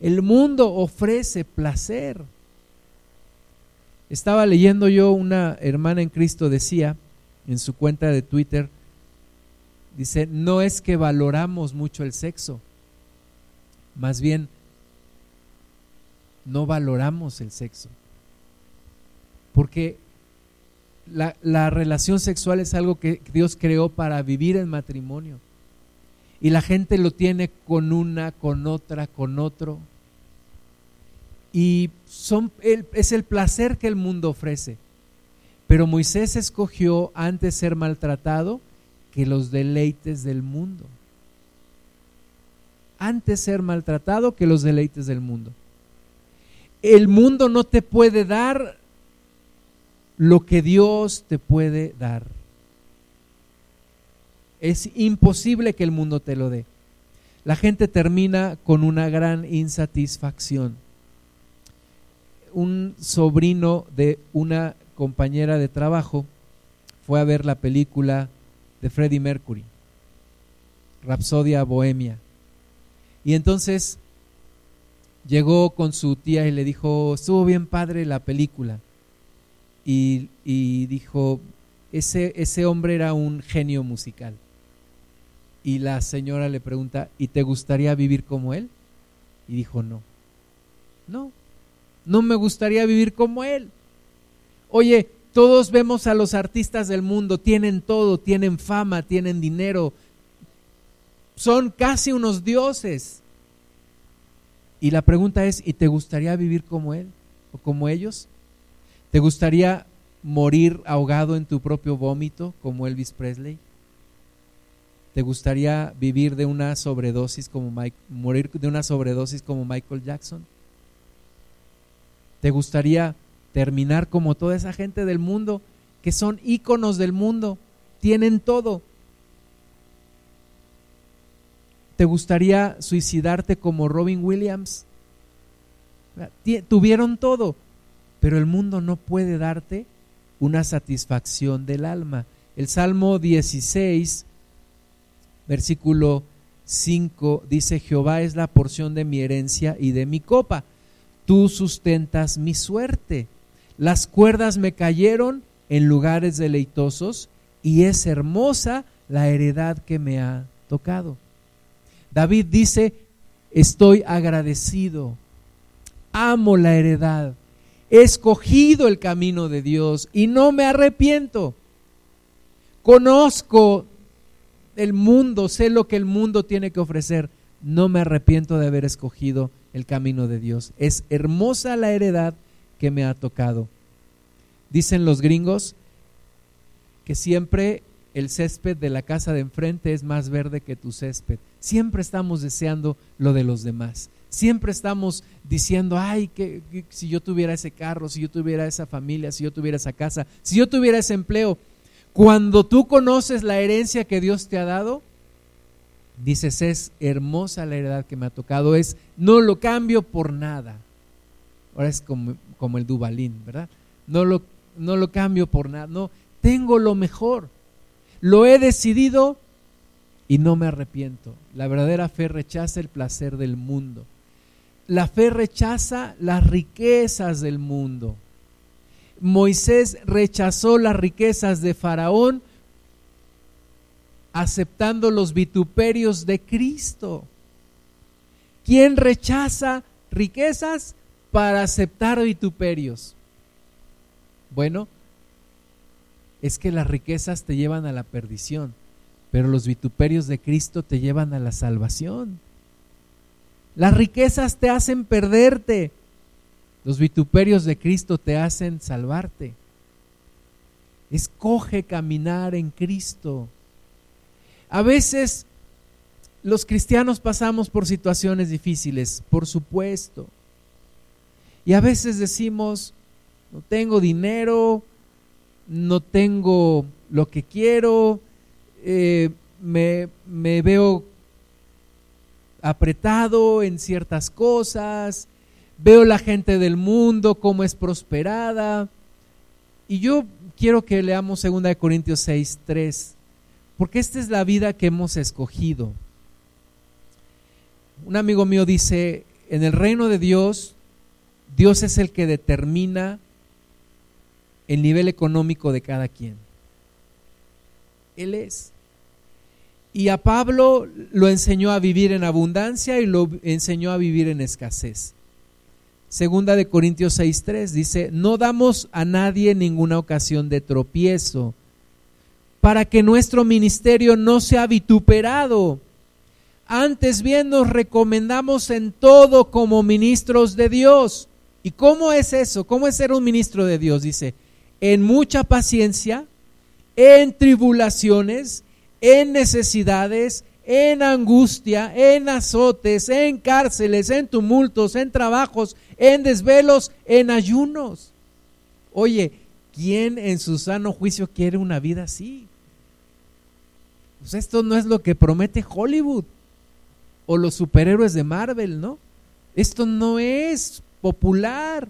El mundo ofrece placer. Estaba leyendo yo una hermana en Cristo decía en su cuenta de Twitter, dice, no es que valoramos mucho el sexo, más bien no valoramos el sexo. Porque la, relación sexual es algo que Dios creó para vivir en matrimonio. Y la gente lo tiene con una, con otra, con otro. Y son, es el placer que el mundo ofrece. Pero Moisés escogió antes ser maltratado que los deleites del mundo. Antes ser maltratado que los deleites del mundo. El mundo no te puede dar lo que Dios te puede dar. Es imposible que el mundo te lo dé. La gente termina con una gran insatisfacción. Un sobrino de una compañera de trabajo fue a ver la película de Freddie Mercury, Rapsodia Bohemia. Y entonces llegó con su tía y le dijo, estuvo bien padre la película. Y, dijo, ese, ese hombre era un genio musical. Y la señora le pregunta, ¿y te gustaría vivir como él? Y dijo, no, no, no me gustaría vivir como él. Oye, todos vemos a los artistas del mundo, tienen todo, tienen fama, tienen dinero, son casi unos dioses. Y la pregunta es, ¿y te gustaría vivir como él o como ellos? ¿Te gustaría morir ahogado en tu propio vómito como Elvis Presley? ¿Te gustaría vivir de una sobredosis como Mike, morir de una sobredosis como Michael Jackson? ¿Te gustaría terminar como toda esa gente del mundo que son íconos del mundo, tienen todo? ¿Te gustaría suicidarte como Robin Williams? Tuvieron todo, pero el mundo no puede darte una satisfacción del alma. El Salmo 16, versículo 5, dice, Jehová es la porción de mi herencia y de mi copa. Tú sustentas mi suerte. Las cuerdas me cayeron en lugares deleitosos y es hermosa la heredad que me ha tocado. David dice, estoy agradecido, amo la heredad, he escogido el camino de Dios y no me arrepiento. Conozco el mundo, sé lo que el mundo tiene que ofrecer, no me arrepiento de haber escogido el camino de Dios. Es hermosa la heredad que me ha tocado. Dicen los gringos que siempre el césped de la casa de enfrente es más verde que tu césped. Siempre estamos deseando lo de los demás. Siempre estamos diciendo, ay, que, si yo tuviera ese carro, si yo tuviera esa familia, si yo tuviera esa casa, si yo tuviera ese empleo. Cuando tú conoces la herencia que Dios te ha dado, dices, es hermosa la heredad que me ha tocado, es, no lo cambio por nada. Ahora es como, como el Dubalín, ¿verdad? No lo, no lo cambio por nada, no, tengo lo mejor lo he decidido y no me arrepiento. La verdadera fe rechaza el placer del mundo. La fe rechaza las riquezas del mundo. Moisés rechazó las riquezas de Faraón aceptando los vituperios de Cristo. ¿Quién rechaza riquezas para aceptar vituperios? Bueno, es que las riquezas te llevan a la perdición, pero los vituperios de Cristo te llevan a la salvación. Las riquezas te hacen perderte, los vituperios de Cristo te hacen salvarte. Escoge caminar en Cristo. A veces los cristianos pasamos por situaciones difíciles, por supuesto. Y a veces decimos, no tengo dinero, no tengo lo que quiero, eh, me, me veo apretado en ciertas cosas, veo la gente del mundo cómo es prosperada. Y yo quiero que leamos 2 Corintios 6, 3, porque esta es la vida que hemos escogido. Un amigo mío dice, en el reino de Dios, Dios es el que determina el nivel económico de cada quien. Él es. Y a Pablo lo enseñó a vivir en abundancia y lo enseñó a vivir en escasez. Segunda de Corintios 6:3 dice, "No damos a nadie ninguna ocasión de tropiezo, para que nuestro ministerio no sea vituperado. Antes bien nos recomendamos en todo como ministros de Dios." ¿Y cómo es eso? ¿Cómo es ser un ministro de Dios? Dice, en mucha paciencia, en tribulaciones, en necesidades, en angustia, en azotes, en cárceles, en tumultos, en trabajos, en desvelos, en ayunos. Oye, ¿quién en su sano juicio quiere una vida así? Pues esto no es lo que promete Hollywood o los superhéroes de Marvel, ¿no? Esto no es popular.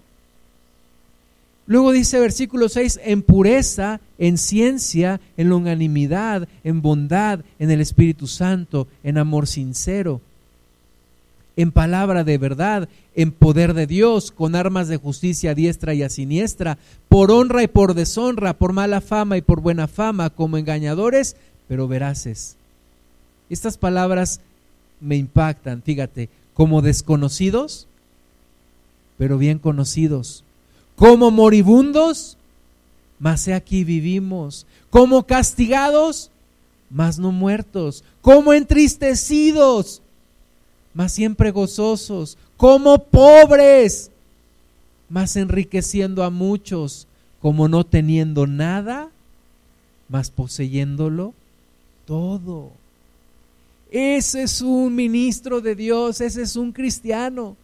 Luego dice versículo 6, en pureza, en ciencia, en longanimidad, en bondad, en el Espíritu Santo, en amor sincero, en palabra de verdad, en poder de Dios, con armas de justicia a diestra y a siniestra, por honra y por deshonra, por mala fama y por buena fama, como engañadores, pero veraces. Estas palabras me impactan, fíjate, como desconocidos, pero bien conocidos. Como moribundos, mas he aquí vivimos, como castigados, mas no muertos, como entristecidos, mas siempre gozosos, como pobres, mas enriqueciendo a muchos, como no teniendo nada, mas poseyéndolo todo. Ese es un ministro de Dios, ese es un cristiano.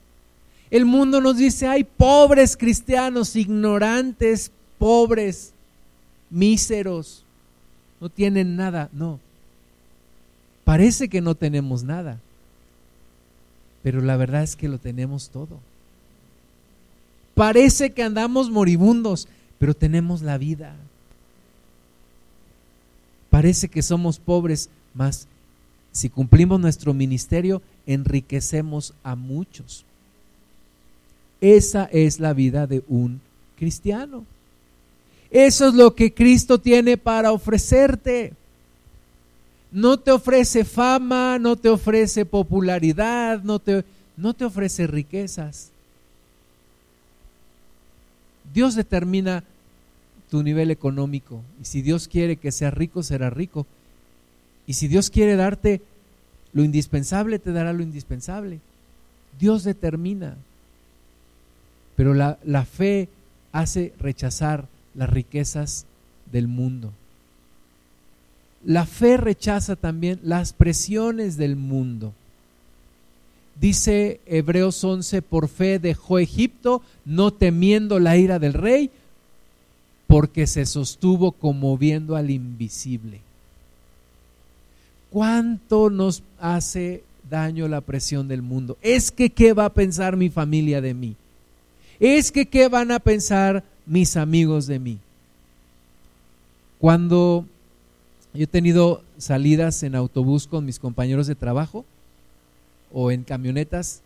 El mundo nos dice, hay pobres cristianos, ignorantes, pobres, míseros, no tienen nada. No, parece que no tenemos nada, pero la verdad es que lo tenemos todo. Parece que andamos moribundos, pero tenemos la vida. Parece que somos pobres, mas si cumplimos nuestro ministerio, enriquecemos a muchos. Esa es la vida de un cristiano. Eso es lo que Cristo tiene para ofrecerte. No te ofrece fama, no te ofrece popularidad, no te, no te ofrece riquezas. Dios determina tu nivel económico y si Dios quiere que seas rico, será rico. Y si Dios quiere darte lo indispensable, te dará lo indispensable. Dios determina. Pero la, la fe hace rechazar las riquezas del mundo. La fe rechaza también las presiones del mundo. Dice Hebreos 11, por fe dejó Egipto, no temiendo la ira del rey, porque se sostuvo como viendo al invisible. ¿Cuánto nos hace daño la presión del mundo? Es que, ¿qué va a pensar mi familia de mí? es que qué van a pensar mis amigos de mí. Cuando yo he tenido salidas en autobús con mis compañeros de trabajo o en camionetas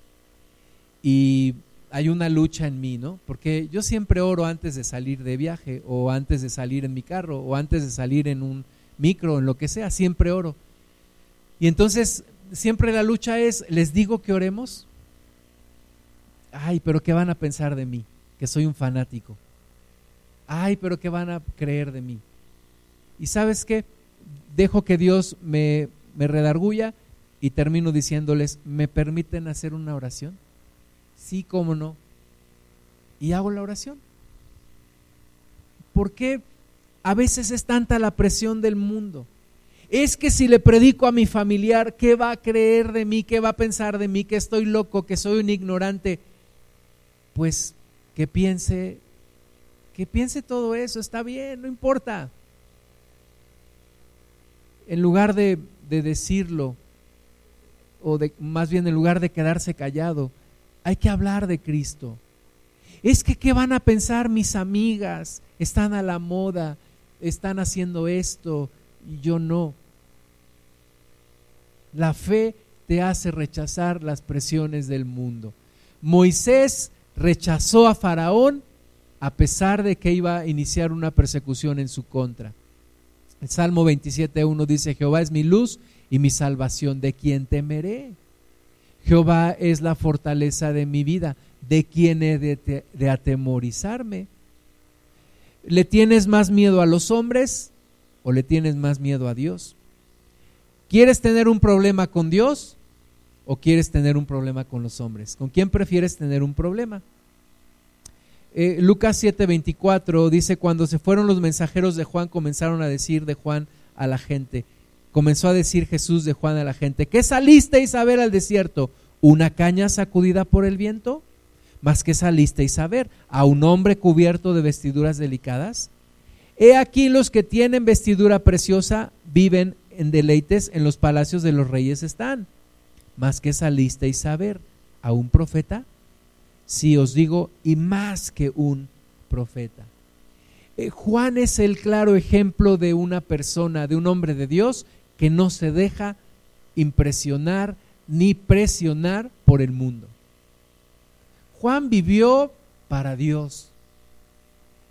y hay una lucha en mí, ¿no? Porque yo siempre oro antes de salir de viaje o antes de salir en mi carro o antes de salir en un micro, en lo que sea, siempre oro. Y entonces siempre la lucha es, ¿les digo que oremos? Ay, pero ¿qué van a pensar de mí? Que soy un fanático. Ay, pero ¿qué van a creer de mí? Y sabes qué? Dejo que Dios me, me redarguya y termino diciéndoles, ¿me permiten hacer una oración? Sí, cómo no. Y hago la oración. ¿Por qué a veces es tanta la presión del mundo? Es que si le predico a mi familiar, ¿qué va a creer de mí? ¿Qué va a pensar de mí? Que estoy loco, que soy un ignorante. Pues que piense, que piense todo eso, está bien, no importa. En lugar de, de decirlo, o de, más bien en lugar de quedarse callado, hay que hablar de Cristo. Es que, ¿qué van a pensar mis amigas? Están a la moda, están haciendo esto y yo no. La fe te hace rechazar las presiones del mundo. Moisés rechazó a Faraón a pesar de que iba a iniciar una persecución en su contra. El Salmo 27.1 dice, Jehová es mi luz y mi salvación, ¿de quién temeré? Jehová es la fortaleza de mi vida, ¿de quién he de, atemorizarme? ¿Le tienes más miedo a los hombres o le tienes más miedo a Dios? ¿Quieres tener un problema con Dios o quieres tener un problema con los hombres? ¿Con quién prefieres tener un problema? Eh, Lucas 7:24 dice, cuando se fueron los mensajeros de Juan, comenzaron a decir de Juan a la gente, comenzó a decir Jesús de Juan a la gente, ¿qué salisteis a ver al desierto? ¿Una caña sacudida por el viento? ¿Más que salisteis a ver? ¿A un hombre cubierto de vestiduras delicadas? He aquí los que tienen vestidura preciosa viven en deleites, en los palacios de los reyes están. ¿Más que salisteis a ver? ¿A un profeta? Sí os digo, y más que un profeta. Eh, Juan es el claro ejemplo de una persona, de un hombre de Dios que no se deja impresionar ni presionar por el mundo. Juan vivió para Dios.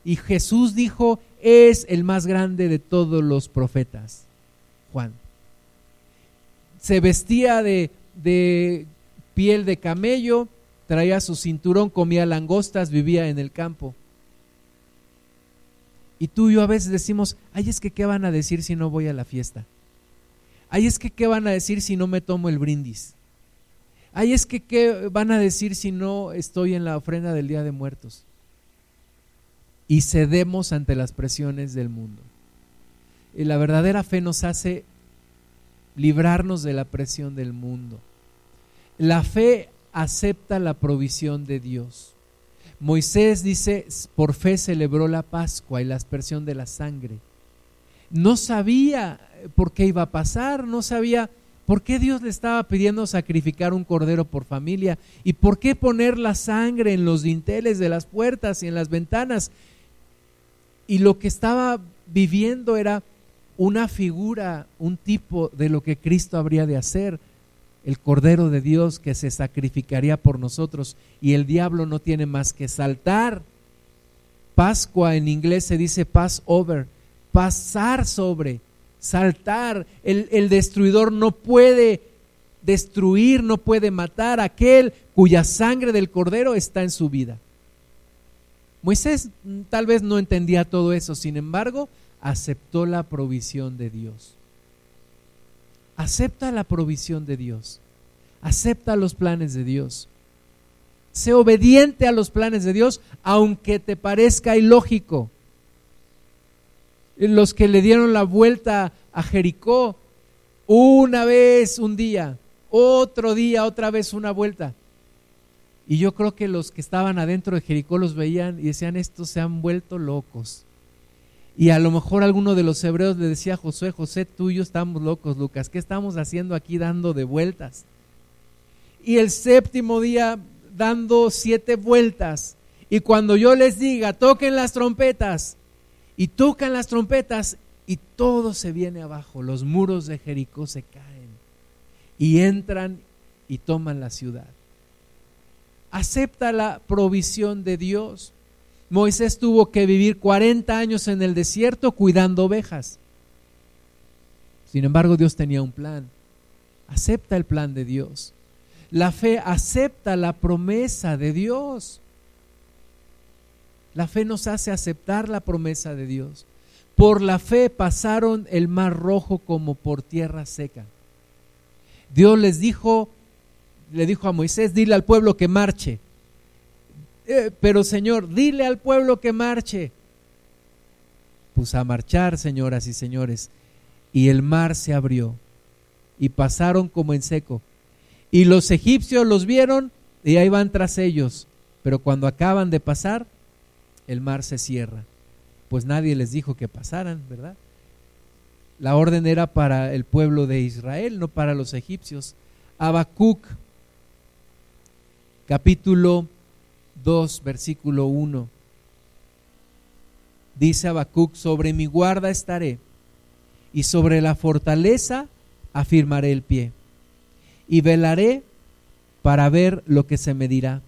Y Jesús dijo, es el más grande de todos los profetas. Juan. Se vestía de, piel de camello, traía su cinturón, comía langostas, vivía en el campo. Y tú y yo a veces decimos, ay, es que ¿qué van a decir si no voy a la fiesta? Ay, es que ¿qué van a decir si no me tomo el brindis? Ay, es que ¿qué van a decir si no estoy en la ofrenda del Día de Muertos? Y cedemos ante las presiones del mundo. Y la verdadera fe nos hace librarnos de la presión del mundo. La fe acepta la provisión de Dios. Moisés dice, por fe celebró la Pascua y la aspersión de la sangre. No sabía por qué iba a pasar, no sabía por qué Dios le estaba pidiendo sacrificar un cordero por familia y por qué poner la sangre en los dinteles de las puertas y en las ventanas. Y lo que estaba viviendo era una figura, un tipo de lo que Cristo habría de hacer, el Cordero de Dios que se sacrificaría por nosotros. Y el diablo no tiene más que saltar. Pascua en inglés se dice pass over, pasar sobre saltar. El, destruidor no puede destruir, no puede matar a aquel cuya sangre del cordero está en su vida. Moisés mm, tal vez no entendía todo eso, sin embargo, aceptó la provisión de Dios. Acepta la provisión de Dios. Acepta los planes de Dios. Sé obediente a los planes de Dios, aunque te parezca ilógico los que le dieron la vuelta a Jericó, una vez un día, otro día, otra vez una vuelta. Y yo creo que los que estaban adentro de Jericó los veían y decían, estos se han vuelto locos. Y a lo mejor alguno de los hebreos le decía a Josué, José, tú y yo estamos locos, Lucas, ¿qué estamos haciendo aquí dando de vueltas? Y el séptimo día dando siete vueltas. Y cuando yo les diga, toquen las trompetas, y tocan las trompetas y todo se viene abajo, los muros de Jericó se caen y entran y toman la ciudad. acepta la provisión de Dios. Moisés tuvo que vivir 40 años en el desierto cuidando ovejas. Sin embargo, Dios tenía un plan. Acepta el plan de Dios. La fe acepta la promesa de Dios. La fe nos hace aceptar la promesa de Dios. Por la fe pasaron el mar rojo como por tierra seca. Dios les dijo, le dijo a Moisés, dile al pueblo que marche. Eh, pero Señor, dile al pueblo que marche. Pues a marchar, señoras y señores. Y el mar se abrió y pasaron como en seco. Y los egipcios los vieron y ahí van tras ellos. Pero cuando acaban de pasar, el mar se cierra. Pues nadie les dijo que pasaran, ¿verdad? La orden era para el pueblo de Israel, no para los egipcios. Habacuc, capítulo 2, versículo 1. Dice Habacuc, sobre mi guarda estaré y sobre la fortaleza afirmaré el pie y velaré para ver lo que se me dirá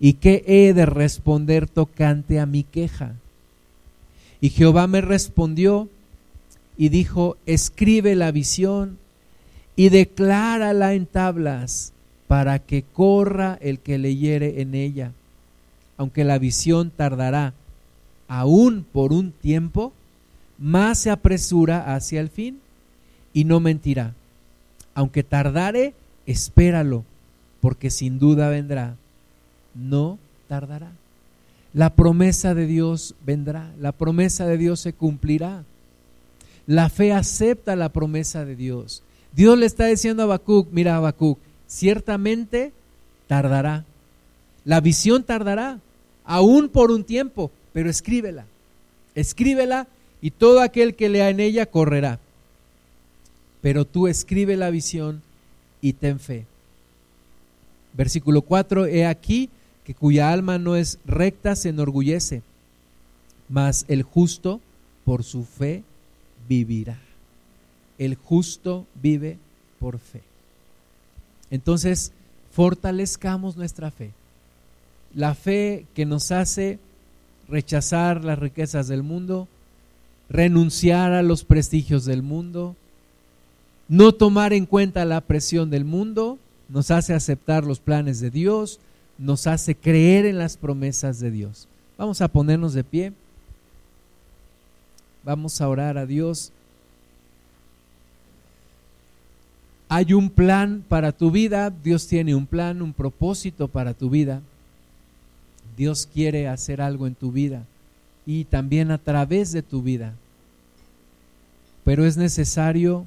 y qué he de responder tocante a mi queja. Y Jehová me respondió y dijo, escribe la visión y declárala en tablas para que corra el que leyere en ella. Aunque la visión tardará aún por un tiempo, más se apresura hacia el fin y no mentirá. Aunque tardare, espéralo, porque sin duda vendrá. No tardará. La promesa de Dios vendrá, la promesa de Dios se cumplirá. La fe acepta la promesa de Dios. Dios le está diciendo a Habacuc, mira Habacuc, ciertamente tardará. La visión tardará, aún por un tiempo, pero escríbela. Escríbela y todo aquel que lea en ella correrá. Pero tú escribe la visión y ten fe. Versículo 4, he aquí que cuya alma no es recta se enorgullece, mas el justo por su fe vivirá. El justo vive por fe. Entonces, fortalezcamos nuestra fe. La fe que nos hace rechazar las riquezas del mundo, renunciar a los prestigios del mundo, no tomar en cuenta la presión del mundo, nos hace aceptar los planes de Dios, nos hace creer en las promesas de Dios. Vamos a ponernos de pie. Vamos a orar a Dios. Hay un plan para tu vida, Dios tiene un plan, un propósito para tu vida. Dios quiere hacer algo en tu vida y también a través de tu vida. Pero es necesario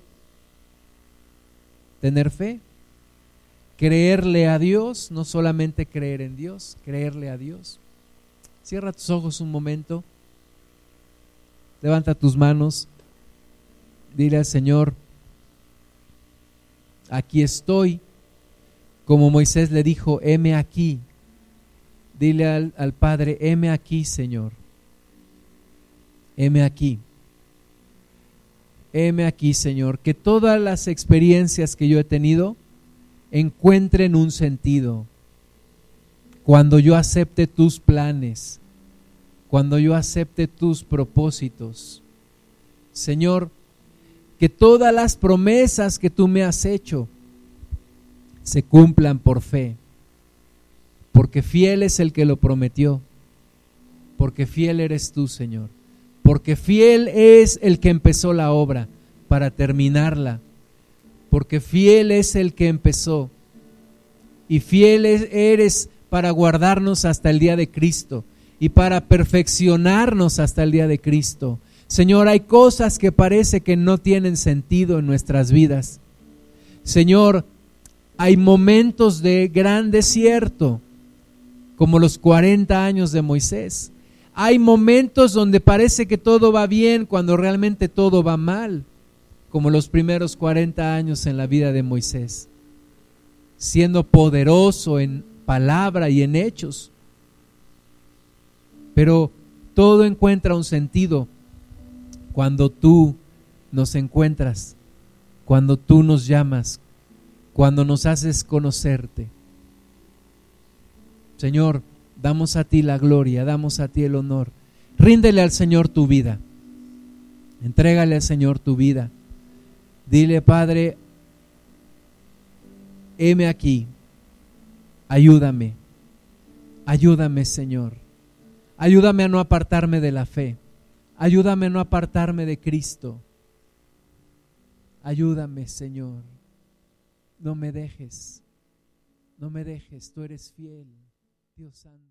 tener fe, creerle a Dios, no solamente creer en Dios, creerle a Dios. Cierra tus ojos un momento, levanta tus manos, dile al Señor, aquí estoy, como Moisés le dijo, heme aquí. Dile al, al Padre, heme aquí, Señor. Heme aquí. Heme aquí, Señor, que todas las experiencias que yo he tenido encuentren un sentido. Cuando yo acepte tus planes, cuando yo acepte tus propósitos. Señor, que todas las promesas que tú me has hecho se cumplan por fe, porque fiel es el que lo prometió, porque fiel eres tú, Señor porque fiel es el que empezó la obra para terminarla, porque fiel es el que empezó y fiel eres para guardarnos hasta el día de Cristo y para perfeccionarnos hasta el día de Cristo. Señor, hay cosas que parece que no tienen sentido en nuestras vidas. Señor, hay momentos de gran desierto, como los 40 años de Moisés. Hay momentos donde parece que todo va bien cuando realmente todo va mal, como los primeros 40 años en la vida de Moisés, siendo poderoso en palabra y en hechos. Pero todo encuentra un sentido cuando tú nos encuentras, cuando tú nos llamas, cuando nos haces conocerte. Señor, damos a ti la gloria, damos a ti el honor. Ríndele al Señor tu vida. Entrégale al Señor tu vida. Dile, Padre, heme aquí. Ayúdame. Ayúdame, Señor. Ayúdame a no apartarme de la fe. Ayúdame a no apartarme de Cristo. Ayúdame, Señor. No me dejes. No me dejes. Tú eres fiel, Dios Santo.